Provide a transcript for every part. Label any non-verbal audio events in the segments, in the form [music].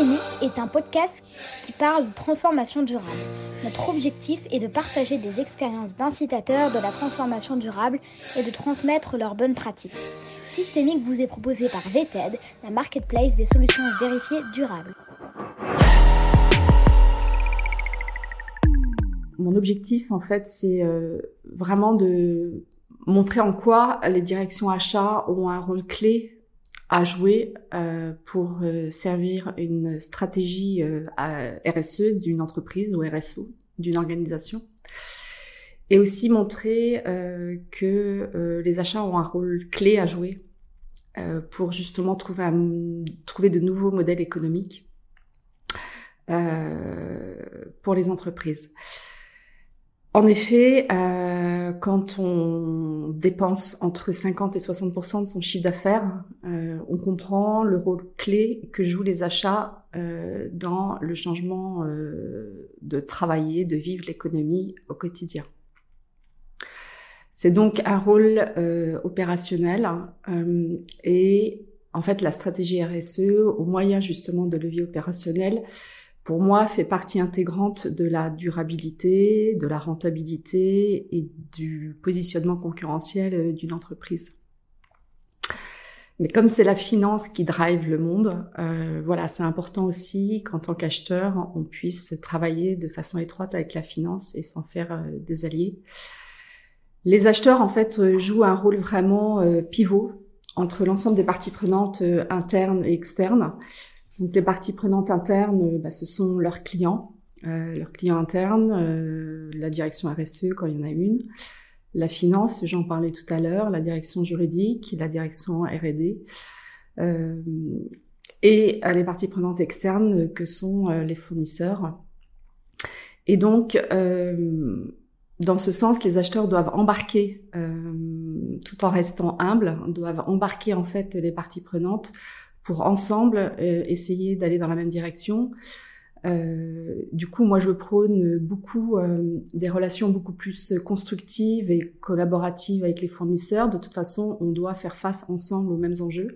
Systémique est un podcast qui parle de transformation durable. Notre objectif est de partager des expériences d'incitateurs de la transformation durable et de transmettre leurs bonnes pratiques. Systémique vous est proposé par VTED, la marketplace des solutions vérifiées durables. Mon objectif, en fait, c'est euh, vraiment de montrer en quoi les directions achats ont un rôle clé à jouer euh, pour euh, servir une stratégie euh, RSE d'une entreprise ou RSO d'une organisation. Et aussi montrer que les achats ont un rôle clé à jouer pour justement trouver, trouver de nouveaux modèles économiques pour les entreprises. En effet, euh, quand on dépense entre 50 et 60% de son chiffre d'affaires, euh, on comprend le rôle clé que jouent les achats euh, dans le changement de travailler, de vivre l'économie au quotidien. C'est donc un rôle opérationnel et en fait la stratégie RSE, au moyen justement de levier opérationnel, pour moi, fait partie intégrante de la durabilité, de la rentabilité et du positionnement concurrentiel euh, d'une entreprise. Mais comme c'est la finance qui drive le monde, euh, voilà, c'est important aussi qu'en tant qu'acheteur, on puisse travailler de façon étroite avec la finance et s'en faire euh, des alliés. Les acheteurs, en fait, jouent un rôle vraiment pivot entre l'ensemble des parties prenantes internes et externes. Donc les parties prenantes internes, euh, bah, ce sont leurs clients, euh, leurs clients internes, euh, la direction RSE quand il y en a une, la finance, j'en parlais tout à l'heure, la direction juridique, la direction R&D, et les parties prenantes externes que sont les fournisseurs. Et donc, dans ce sens, les acheteurs doivent embarquer, tout en restant humbles, doivent embarquer en fait les parties prenantes pour ensemble euh, essayer d'aller dans la même direction. Euh, du coup, moi, je prône beaucoup euh, des relations beaucoup plus constructives et collaboratives avec les fournisseurs. De toute façon, on doit faire face ensemble aux mêmes enjeux.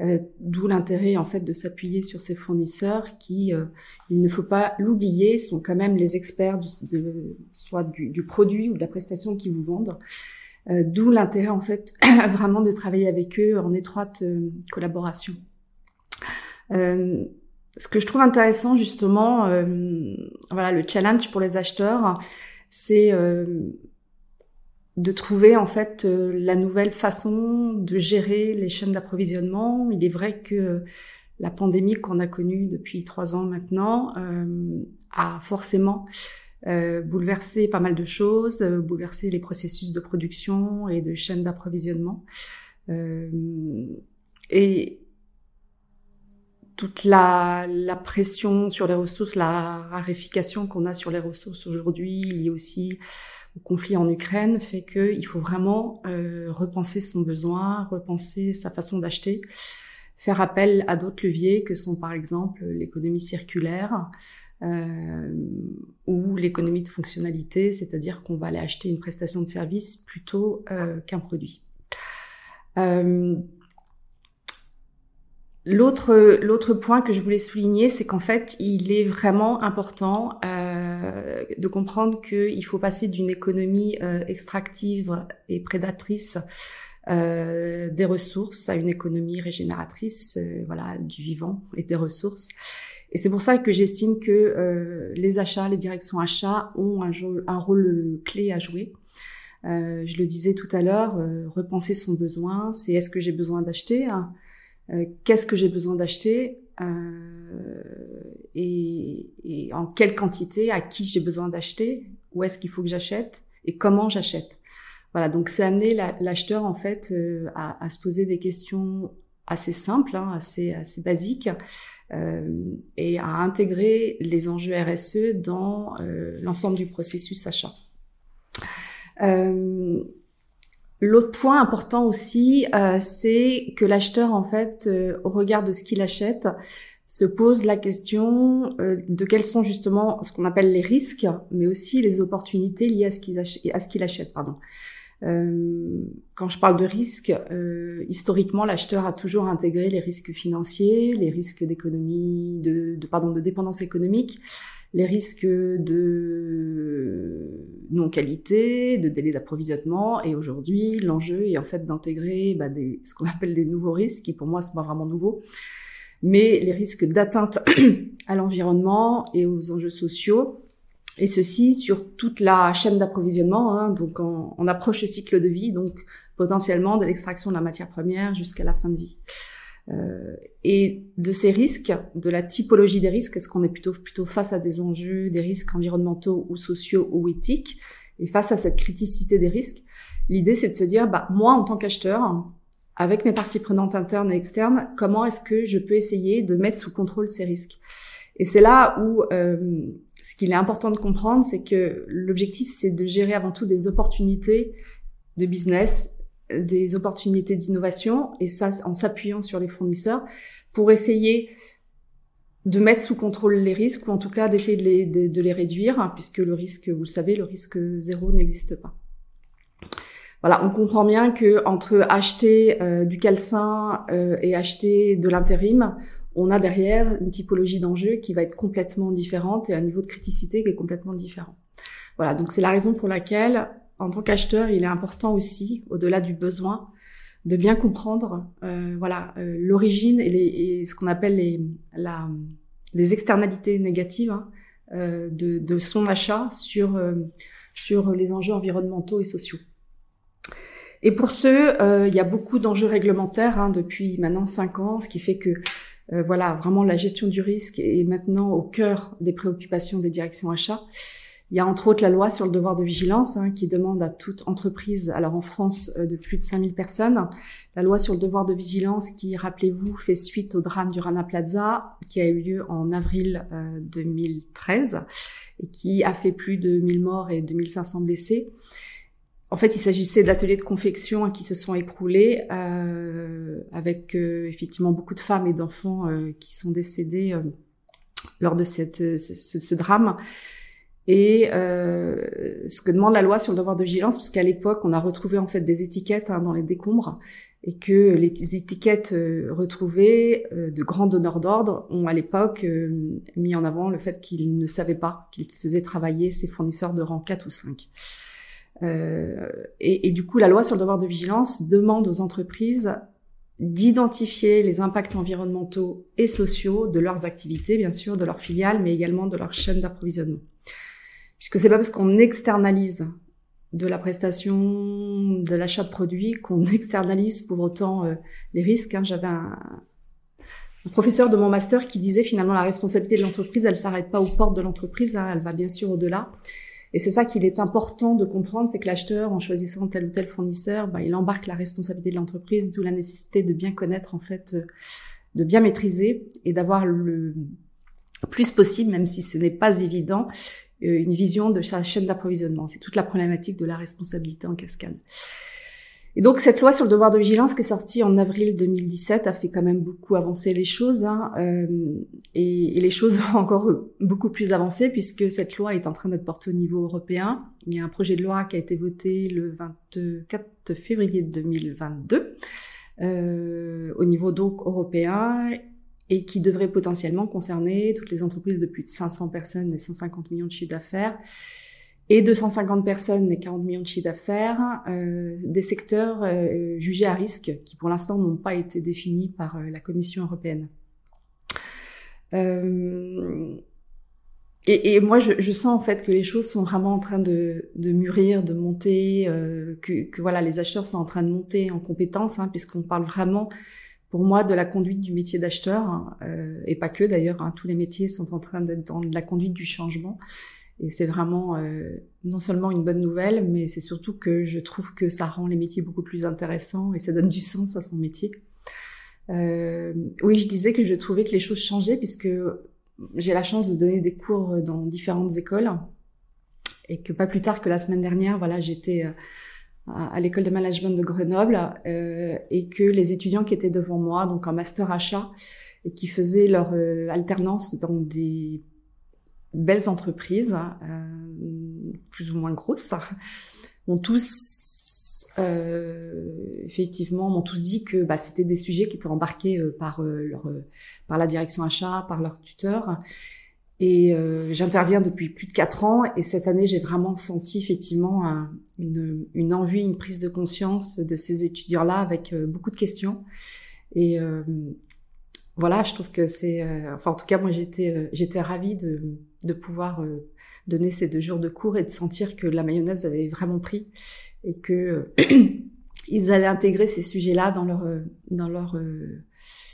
Euh, D'où l'intérêt en fait de s'appuyer sur ces fournisseurs qui, euh, il ne faut pas l'oublier, sont quand même les experts de, soit du, du, produit ou de la prestation qu'ils vous vendent. Euh, d'où l'intérêt en fait [clears throat] vraiment de travailler avec eux en étroite euh, collaboration. Euh, ce que je trouve intéressant justement, voilà, le challenge pour les acheteurs, c'est de trouver en fait la nouvelle façon de gérer les chaînes d'approvisionnement. Il est vrai que la pandémie qu'on a connue depuis trois ans maintenant a forcément euh, bouleverser pas mal de choses, euh, bouleverser les processus de production et de chaîne d'approvisionnement. Euh, et toute la, la, pression sur les ressources, la raréfication qu'on a sur les ressources aujourd'hui, liée aussi au conflit en Ukraine, fait qu'il faut vraiment euh, repenser son besoin, repenser sa façon d'acheter, faire appel à d'autres leviers que sont par exemple l'économie circulaire, euh, ou l'économie de fonctionnalité, c'est-à-dire qu'on va aller acheter une prestation de service plutôt euh, qu'un produit. Euh, L'autre l'autre point que je voulais souligner, c'est qu'en fait, il est vraiment important euh, de comprendre qu'il faut passer d'une économie euh, extractive et prédatrice euh, des ressources à une économie régénératrice, euh, voilà, du vivant et des ressources. Et c'est pour ça que j'estime que euh, les achats, les directions achats ont un, rôle clé à jouer. Euh, je le disais tout à l'heure, euh, repenser son besoin, c'est est-ce que j'ai besoin d'acheter hein Qu'est-ce que j'ai besoin d'acheter et, et, en quelle quantité À qui j'ai besoin d'acheter Où est-ce qu'il faut que j'achète Et comment j'achète Voilà, donc c'est amener l'acheteur en fait à, à, se poser des questions assez simples, hein, assez, assez basiques, euh, et à intégrer les enjeux RSE dans euh, l'ensemble du processus achat. Euh, L'autre point important aussi, euh, c'est que l'acheteur, en fait, euh, au regard de ce qu'il achète, se pose la question de quels sont justement ce qu'on appelle les risques, mais aussi les opportunités liées à ce qu'il achète. Achète pardon. Euh, quand je parle de risque, euh, historiquement, l'acheteur a toujours intégré les risques financiers, les risques d'économie, de, pardon, de dépendance économique, les risques de non-qualité, de délai d'approvisionnement. Et aujourd'hui, l'enjeu est en fait d'intégrer bah, des, ce qu'on appelle des nouveaux risques, qui pour moi sont pas vraiment nouveaux, mais les risques d'atteinte [clears throat] à l'environnement et aux enjeux sociaux et ceci sur toute la chaîne d'approvisionnement. Hein, donc on, on, approche le cycle de vie, donc potentiellement de l'extraction de la matière première jusqu'à la fin de vie. Euh, et de ces risques, de la typologie des risques, est-ce qu'on est plutôt plutôt face à des enjeux, des risques environnementaux ou sociaux ou éthiques Et face à cette criticité des risques, l'idée c'est de se dire, bah moi en tant qu'acheteur, avec mes parties prenantes internes et externes, comment est-ce que je peux essayer de mettre sous contrôle ces risques? Et c'est là où euh, ce qu'il est important de comprendre, c'est que l'objectif, c'est de gérer avant tout des opportunités de business, des opportunités d'innovation, et ça en s'appuyant sur les fournisseurs, pour essayer de mettre sous contrôle les risques, ou en tout cas d'essayer de les, réduire, hein, puisque le risque, vous le savez, le risque zéro n'existe pas. Voilà, on comprend bien que entre acheter euh, du calcin euh, et acheter de l'intérim, on a derrière une typologie d'enjeu qui va être complètement différente et un niveau de criticité qui est complètement différent. Voilà, donc c'est la raison pour laquelle, en tant qu'acheteur, il est important aussi, au-delà du besoin, de bien comprendre, euh, voilà, euh, l'origine et, les, ce qu'on appelle les, externalités négatives hein, de, de, son achat sur sur les enjeux environnementaux et sociaux. Et pour ce, il y a beaucoup d'enjeux réglementaires hein, depuis maintenant cinq ans, ce qui fait que euh, voilà, vraiment la gestion du risque est maintenant au cœur des préoccupations des directions achats. Il y a entre autres la loi sur le devoir de vigilance hein, qui demande à toute entreprise, alors en France euh, de plus de 5000 personnes, la loi sur le devoir de vigilance qui, rappelez-vous, fait suite au drame du Rana Plaza qui a eu lieu en avril 2013 euh, et qui a fait plus de 1000 morts et 2500 blessés. En fait, il s'agissait d'ateliers de confection qui se sont écroulés, euh, avec euh, effectivement beaucoup de femmes et d'enfants euh, qui sont décédés euh, lors de cette, ce, ce, drame. Et ce que demande la loi sur le devoir de vigilance, puisqu'à l'époque, on a retrouvé en fait des étiquettes hein, dans les décombres, et que les étiquettes retrouvées de grands donneurs d'ordre ont à l'époque mis en avant le fait qu'ils ne savaient pas qu'ils faisaient travailler ces fournisseurs de rang 4 ou 5. Euh, et, du coup, la loi sur le devoir de vigilance demande aux entreprises d'identifier les impacts environnementaux et sociaux de leurs activités, bien sûr, de leurs filiales, mais également de leur chaîne d'approvisionnement. Puisque c'est pas parce qu'on externalise de la prestation, de l'achat de produits, qu'on [laughs] externalise pour autant euh, les risques. Hein. J'avais un, un, professeur de mon master qui disait finalement la responsabilité de l'entreprise, elle s'arrête pas aux portes de l'entreprise, hein, elle va bien sûr au-delà. Et c'est ça qu'il est important de comprendre, c'est que l'acheteur, en choisissant tel ou tel fournisseur, bah, il embarque la responsabilité de l'entreprise, d'où la nécessité de bien connaître, en fait, euh, de bien maîtriser et d'avoir le plus possible, même si ce n'est pas évident, euh, une vision de sa chaîne d'approvisionnement. C'est toute la problématique de la responsabilité en cascade. Et donc cette loi sur le devoir de vigilance qui est sortie en avril 2017 a fait quand même beaucoup avancer les choses hein, euh, et, les choses [laughs] vont encore beaucoup plus avancer puisque cette loi est en train d'être portée au niveau européen. Il y a un projet de loi qui a été voté le 24 février 2022 euh, au niveau donc européen et qui devrait potentiellement concerner toutes les entreprises de plus de 500 personnes et 150 millions de chiffres d'affaires et 250 personnes et 40 millions de chiffres d'affaires, euh, des secteurs euh, jugés à risque qui pour l'instant n'ont pas été définis par euh, la Commission européenne. Et, moi, je, sens en fait que les choses sont vraiment en train de, mûrir, de monter, que, que, voilà, les acheteurs sont en train de monter en compétences, hein, puisqu'on parle vraiment, pour moi, de la conduite du métier d'acheteur, hein, et pas que d'ailleurs. Hein, tous les métiers sont en train d'être dans la conduite du changement. Et c'est vraiment euh, non seulement une bonne nouvelle, mais c'est surtout que je trouve que ça rend les métiers beaucoup plus intéressants et ça donne du sens à son métier. Euh, oui, je disais que je trouvais que les choses changeaient puisque j'ai la chance de donner des cours dans différentes écoles et que pas plus tard que la semaine dernière, voilà, j'étais euh, à, l'école de management de Grenoble euh, et que les étudiants qui étaient devant moi, donc en master achat et qui faisaient leur euh, alternance dans des belles entreprises, euh, plus ou moins grosses, ont tous euh, effectivement, m'ont tous dit que bah, c'était des sujets qui étaient embarqués euh, par euh, leur, par la direction achat, par leur tuteur. Et j'interviens depuis plus de quatre ans. Et cette année, j'ai vraiment senti effectivement une, une, envie, une prise de conscience de ces étudiants-là avec beaucoup de questions. Et voilà, je trouve que c'est, enfin en tout cas moi j'étais j'étais ravie de, de pouvoir donner ces deux jours de cours et de sentir que la mayonnaise avait vraiment pris et que [clears throat] ils allaient intégrer ces sujets-là dans leur euh, dans leur euh,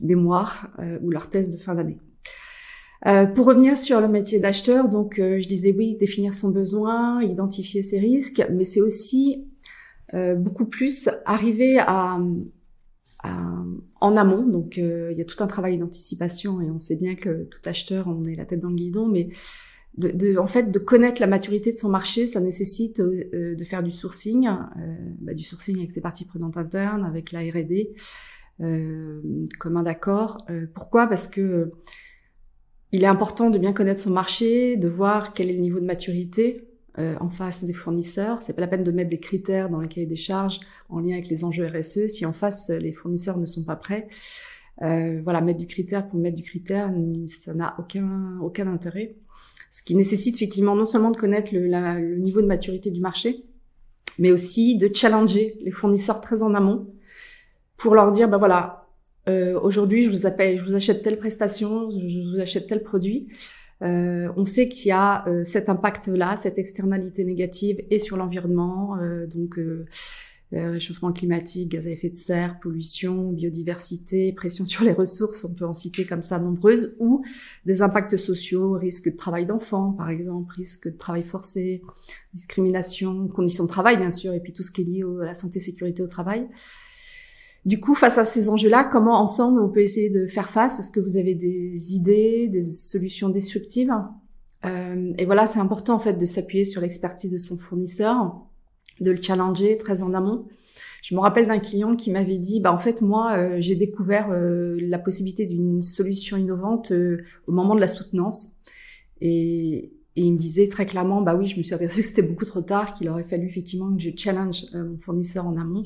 mémoire euh, ou leur thèse de fin d'année. pour revenir sur le métier d'acheteur, donc je disais oui, définir son besoin, identifier ses risques, mais c'est aussi beaucoup plus arriver à, en amont. Donc il y a tout un travail d'anticipation et on sait bien que tout acheteur, on est la tête dans le guidon, mais de, de, en fait, de connaître la maturité de son marché, ça nécessite euh, euh, de faire du sourcing, euh, bah, du sourcing avec ses parties prenantes internes, avec la R&D, euh, comme un d'accord. pourquoi? Parce que il est important de bien connaître son marché, de voir quel est le niveau de maturité en face des fournisseurs. C'est pas la peine de mettre des critères dans les cahiers des charges en lien avec les enjeux RSE si en face les fournisseurs ne sont pas prêts. voilà, mettre du critère pour mettre du critère, ça n'a aucun aucun intérêt ce qui nécessite effectivement non seulement de connaître le, le, niveau de maturité du marché, mais aussi de challenger les fournisseurs très en amont pour leur dire, ben voilà, euh, aujourd'hui je vous appelle, je vous achète telle prestation, je vous achète tel produit. Euh, on sait qu'il y a euh, cet impact-là, cette externalité négative et sur l'environnement, euh, donc euh, réchauffement climatique, gaz à effet de serre, pollution, biodiversité, pression [laughs] sur les ressources, on peut en citer comme ça nombreuses, ou des impacts sociaux, risque de travail d'enfants par exemple, risque de travail forcé, discrimination, conditions de travail bien sûr, et puis tout ce qui est lié à la santé sécurité au travail. Du coup, face à ces enjeux-là, comment ensemble on peut essayer de faire face? Est-ce que vous avez des idées, des solutions disruptives euh, Et voilà, c'est important en fait de s'appuyer sur l'expertise de son fournisseur de le challenger très en amont. Je me rappelle d'un client qui m'avait dit, bah en fait moi euh, j'ai découvert euh, la possibilité d'une solution innovante euh, au moment de la soutenance. Et, et, il me disait très clairement, bah oui je me suis aperçu que c'était beaucoup trop tard, qu'il aurait fallu effectivement que je challenge mon fournisseur en amont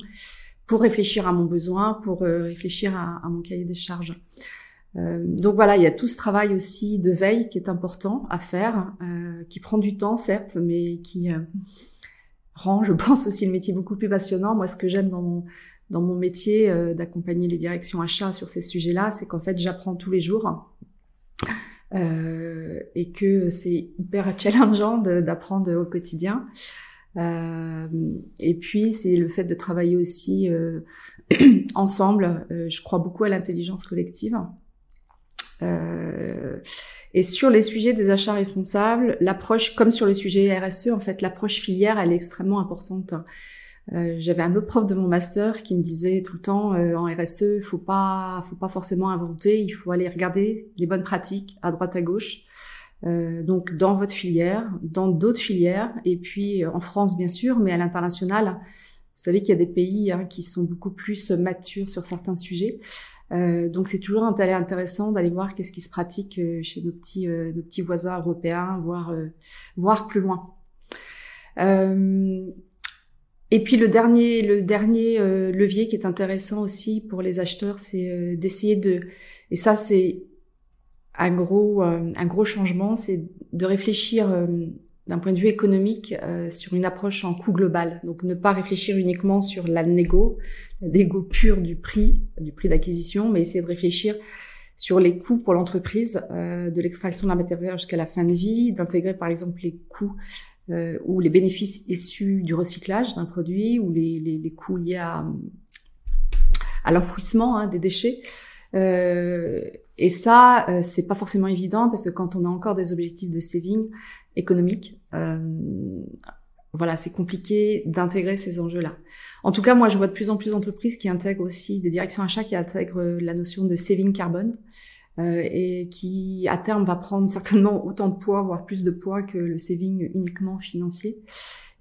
pour réfléchir à mon besoin, pour réfléchir à, mon cahier des charges. donc voilà, il y a tout ce travail aussi de veille qui est important à faire, qui prend du temps certes, mais qui rend, je [laughs] pense, aussi le métier beaucoup plus passionnant. Moi, ce que j'aime dans mon, dans mon métier euh, d'accompagner les directions achats sur ces sujets-là, c'est qu'en fait, j'apprends tous les jours. Euh, et que c'est hyper challengeant d'apprendre au quotidien. Euh, et puis c'est le fait de travailler aussi euh, [clears throat] ensemble. Euh, je crois beaucoup à l'intelligence collective. Euh, et sur les sujets des achats responsables, l'approche, comme sur les sujets RSE, en fait, l'approche filière, elle est extrêmement importante. J'avais un autre prof de mon master qui me disait tout le temps en RSE, faut pas, faut pas forcément inventer, il faut aller regarder les bonnes pratiques à droite à gauche. Euh, donc dans votre filière, dans d'autres filières, et puis en France bien sûr, mais à l'international. Vous savez qu'il y a des pays hein, qui sont beaucoup plus matures sur certains sujets. Euh, donc c'est toujours intéressant d'aller voir qu'est-ce qui se pratique euh, chez nos petits, euh, nos petits voisins européens, voir, voir plus loin. et puis le dernier, le dernier levier qui est intéressant aussi pour les acheteurs, c'est d'essayer de, et ça c'est un gros, un gros changement, c'est de réfléchir d'un point de vue économique euh, sur une approche en coût global. Donc ne pas réfléchir uniquement sur la négo, la négo pure du prix, du prix d'acquisition, mais essayer de réfléchir sur les coûts pour l'entreprise, euh, de l'extraction de la matière jusqu'à la fin de vie, d'intégrer par exemple les coûts euh, ou les bénéfices issus du recyclage d'un produit ou les, coûts liés à, l'enfouissement hein, des déchets. Euh, et ça, euh, c'est pas forcément évident parce que quand on a encore des objectifs de saving économique, euh, voilà, c'est compliqué d'intégrer ces enjeux-là. En tout cas, moi, je vois de plus en plus d'entreprises qui intègrent aussi des directions achats qui intègrent la notion de saving carbone euh, et qui, à terme, va prendre [laughs] certainement autant de poids, voire plus de poids que le saving uniquement financier.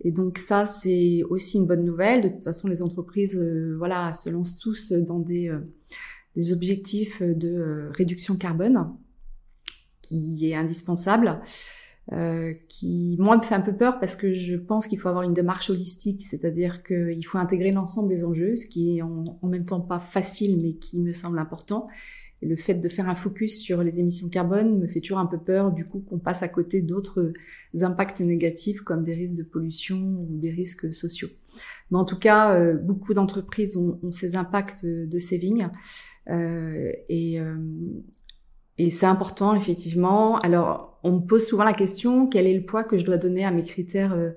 Et donc ça, c'est aussi une bonne nouvelle. De toute façon, les entreprises, euh, voilà, se lancent tous dans des euh, des objectifs de euh, réduction carbone qui est indispensable. euh, qui moi me fait un peu peur parce que je pense qu'il faut avoir une démarche holistique, c'est-à-dire qu'il faut intégrer l'ensemble des enjeux, ce qui est en, en, même temps pas facile mais qui me semble important. Le fait de faire un focus sur les émissions carbone me fait toujours un peu peur du coup qu'on passe à côté d'autres impacts négatifs comme des risques de pollution ou des risques sociaux. Mais en tout cas, euh, beaucoup d'entreprises ont, ont, ces impacts de saving euh, et, euh, et c'est important, effectivement. Alors, on me pose souvent la question, quel est le poids que je dois donner à mes critères euh,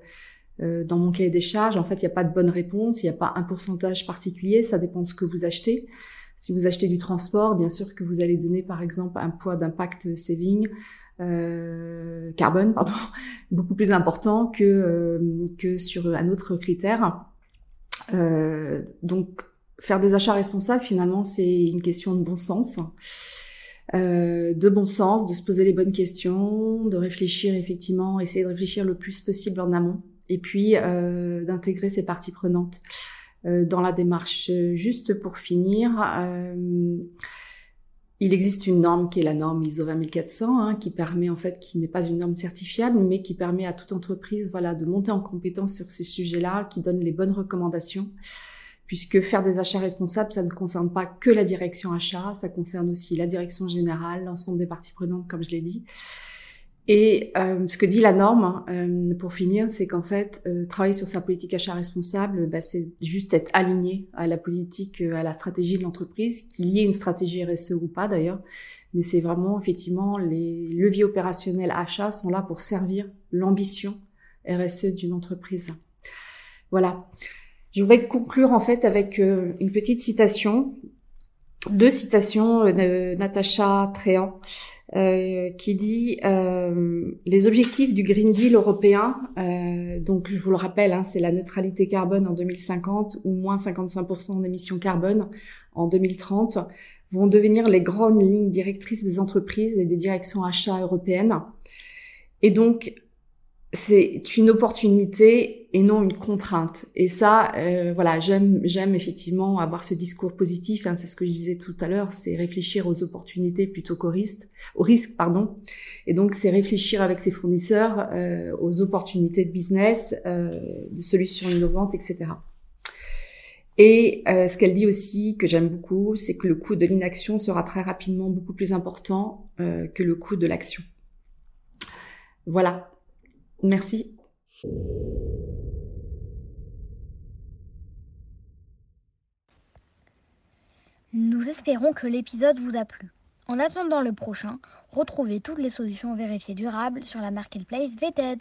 euh dans mon cahier des charges? En fait, il n'y a pas de bonne réponse, il n'y a pas un pourcentage particulier, ça dépend de ce que vous achetez. Si vous achetez du transport, bien sûr que vous allez donner, par exemple, un poids d'impact saving, euh, carbone, pardon, [laughs] beaucoup plus important que, euh, que sur un autre critère. Euh, donc, faire des achats responsables, finalement, c'est une question de bon sens. Euh, de bon sens, de se poser les bonnes questions, de réfléchir effectivement, essayer de réfléchir le plus possible en amont, et puis euh, d'intégrer ces parties prenantes dans la démarche. Juste pour finir, euh, il existe une norme qui est la norme ISO 20400, hein, qui permet en fait, qui n'est pas une norme certifiable, mais qui permet à toute entreprise, voilà, de monter en compétence sur ce sujet-là, qui donne les bonnes recommandations puisque faire des achats responsables, ça ne concerne pas que la direction achat, ça concerne aussi la direction générale, l'ensemble des parties prenantes, comme je l'ai dit. Et euh, ce que dit la norme, euh, pour finir, c'est qu'en fait, euh, travailler sur sa politique achat responsable, bah, c'est juste être aligné à la politique, euh, à la stratégie de l'entreprise, qu'il y ait une stratégie RSE ou pas d'ailleurs. Mais c'est vraiment, effectivement, les leviers opérationnels achats sont là pour servir l'ambition RSE d'une entreprise. Voilà. Je voudrais conclure en fait avec euh, une petite citation, deux citations euh, de Natacha Tréant, euh, qui dit euh, les objectifs du Green Deal européen. Euh, donc, je vous le rappelle, hein, c'est la neutralité carbone en 2050 ou moins 55% en émissions carbone en 2030 vont devenir les grandes lignes directrices des entreprises et des directions achats européennes. Et donc, c'est une opportunité et non une contrainte. Et ça, euh, voilà, j'aime, j'aime effectivement avoir ce discours positif. Hein, c'est ce que je disais tout à l'heure, c'est réfléchir aux opportunités plutôt qu'aux risques, aux risques, pardon. Et donc, c'est réfléchir avec ses fournisseurs euh, aux opportunités de business, euh, de solutions innovantes, etc. Et euh, ce qu'elle dit aussi, que j'aime beaucoup, c'est que le coût de l'inaction sera très rapidement beaucoup plus important euh, que le coût de l'action. Voilà, Merci. Nous espérons que l'épisode vous a plu. En attendant le prochain, retrouvez toutes les solutions vérifiées durables sur la marketplace VTED.